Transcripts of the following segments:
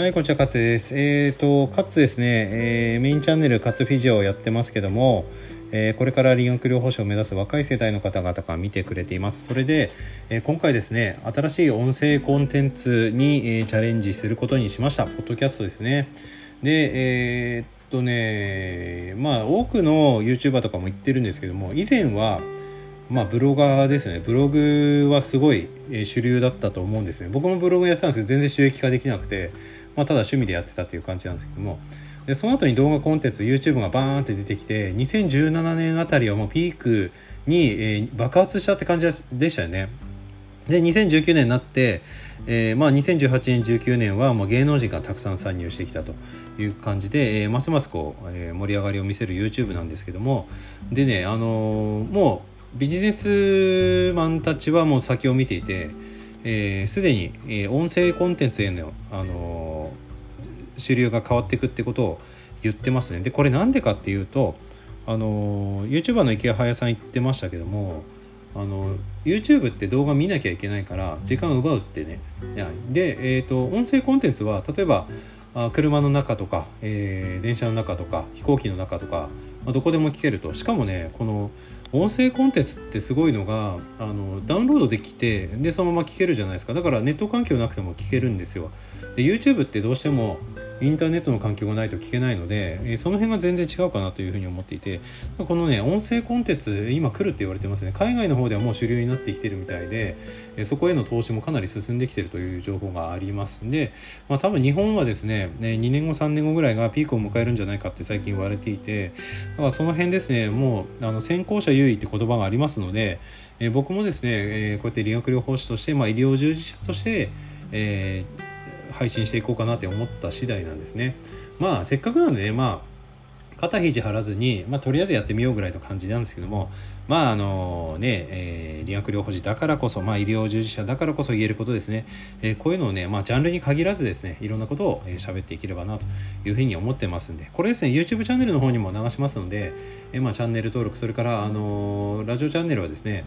はい、こんにちは、勝です。えっ、ー、と、勝ですね、えー、メインチャンネル勝フィジオをやってますけども、えー、これから理学療法士を目指す若い世代の方々が見てくれています。それで、え、今回ですね、新しい音声コンテンツに、え、チャレンジすることにしました。ポッドキャストですね。で、え、っとね、まあ、多くの YouTuber とかも言ってるんですけども、以前は、まあ、ブロガーですねブログはすごい主流だったと思うんですね僕もブログやってたんですけど全然収益化できなくて、まあ、ただ趣味でやってたっていう感じなんですけども。でその後に動画コンテンツ YouTube がバーンって出てきて2017年あたりはもうピークに、えー、爆発したって感じでしたよね。で2019年になって、えー、まあ、2018年19年はもう芸能人がたくさん参入してきたという感じで、えー、ますますこう、えー、盛り上がりを見せる YouTube なんですけども。でね、あのもうビジネスマンたちはもう先を見ていてすで、ー、に、え、音声コンテンツへの、あの、主流が変わっていくってことを言ってますね。でこれなんでかっていうと、あの YouTuber の池谷隼さん言ってましたけどもあの YouTube って動画見なきゃいけないから時間奪うってね。で、えーと、音声コンテンツは例えば車の中とか、えー、電車の中とか飛行機の中とか、まあ、どこでも聞けると。しかもねこの音声コンテンツってすごいのがあのダウンロードできてでそのまま聞けるじゃないですか。だからネット環境なくても聞けるんですよ。で YouTube ってどうしてもインターネットの環境がないと聞けないので、えその辺が全然違うかなというふうに思っていてこのね音声コンテンツ今来るって言われてますね。海外の方ではもう主流になってきてるみたいで、えそこへの投資もかなり進んできてるという情報がありますんで、まあ、多分日本はですねね2年後3年後ぐらいがピークを迎えるんじゃないかって最近言われていてだからその辺ですねもうあの先行者優位って言葉がありますので、え僕もですね、えこうやって理学療法士として、まあ、医療従事者として、えー配信していこうかなって思った次第なんですね。まあせっかくなんでねまあ肩肘張らずに、まあ、とりあえずやってみようぐらいの感じなんですけどもまああのね、えー、理学療法士だからこそ、まあ、医療従事者だからこそ言えることですね、えー、こういうのをね、まあ、ジャンルに限らずですねいろんなことを喋、えー、っていければなというふうに思ってますんでこれですね YouTube チャンネルの方にも流しますので、えー、まあ、チャンネル登録それからあのラジオチャンネルはですね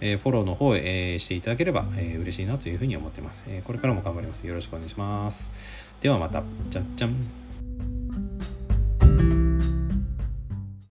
えフォローの方、えしていただければ、え嬉しいなというふうに思ってます、えこれからも頑張ります。よろしくお願いします。ではまた。じゃっじゃん。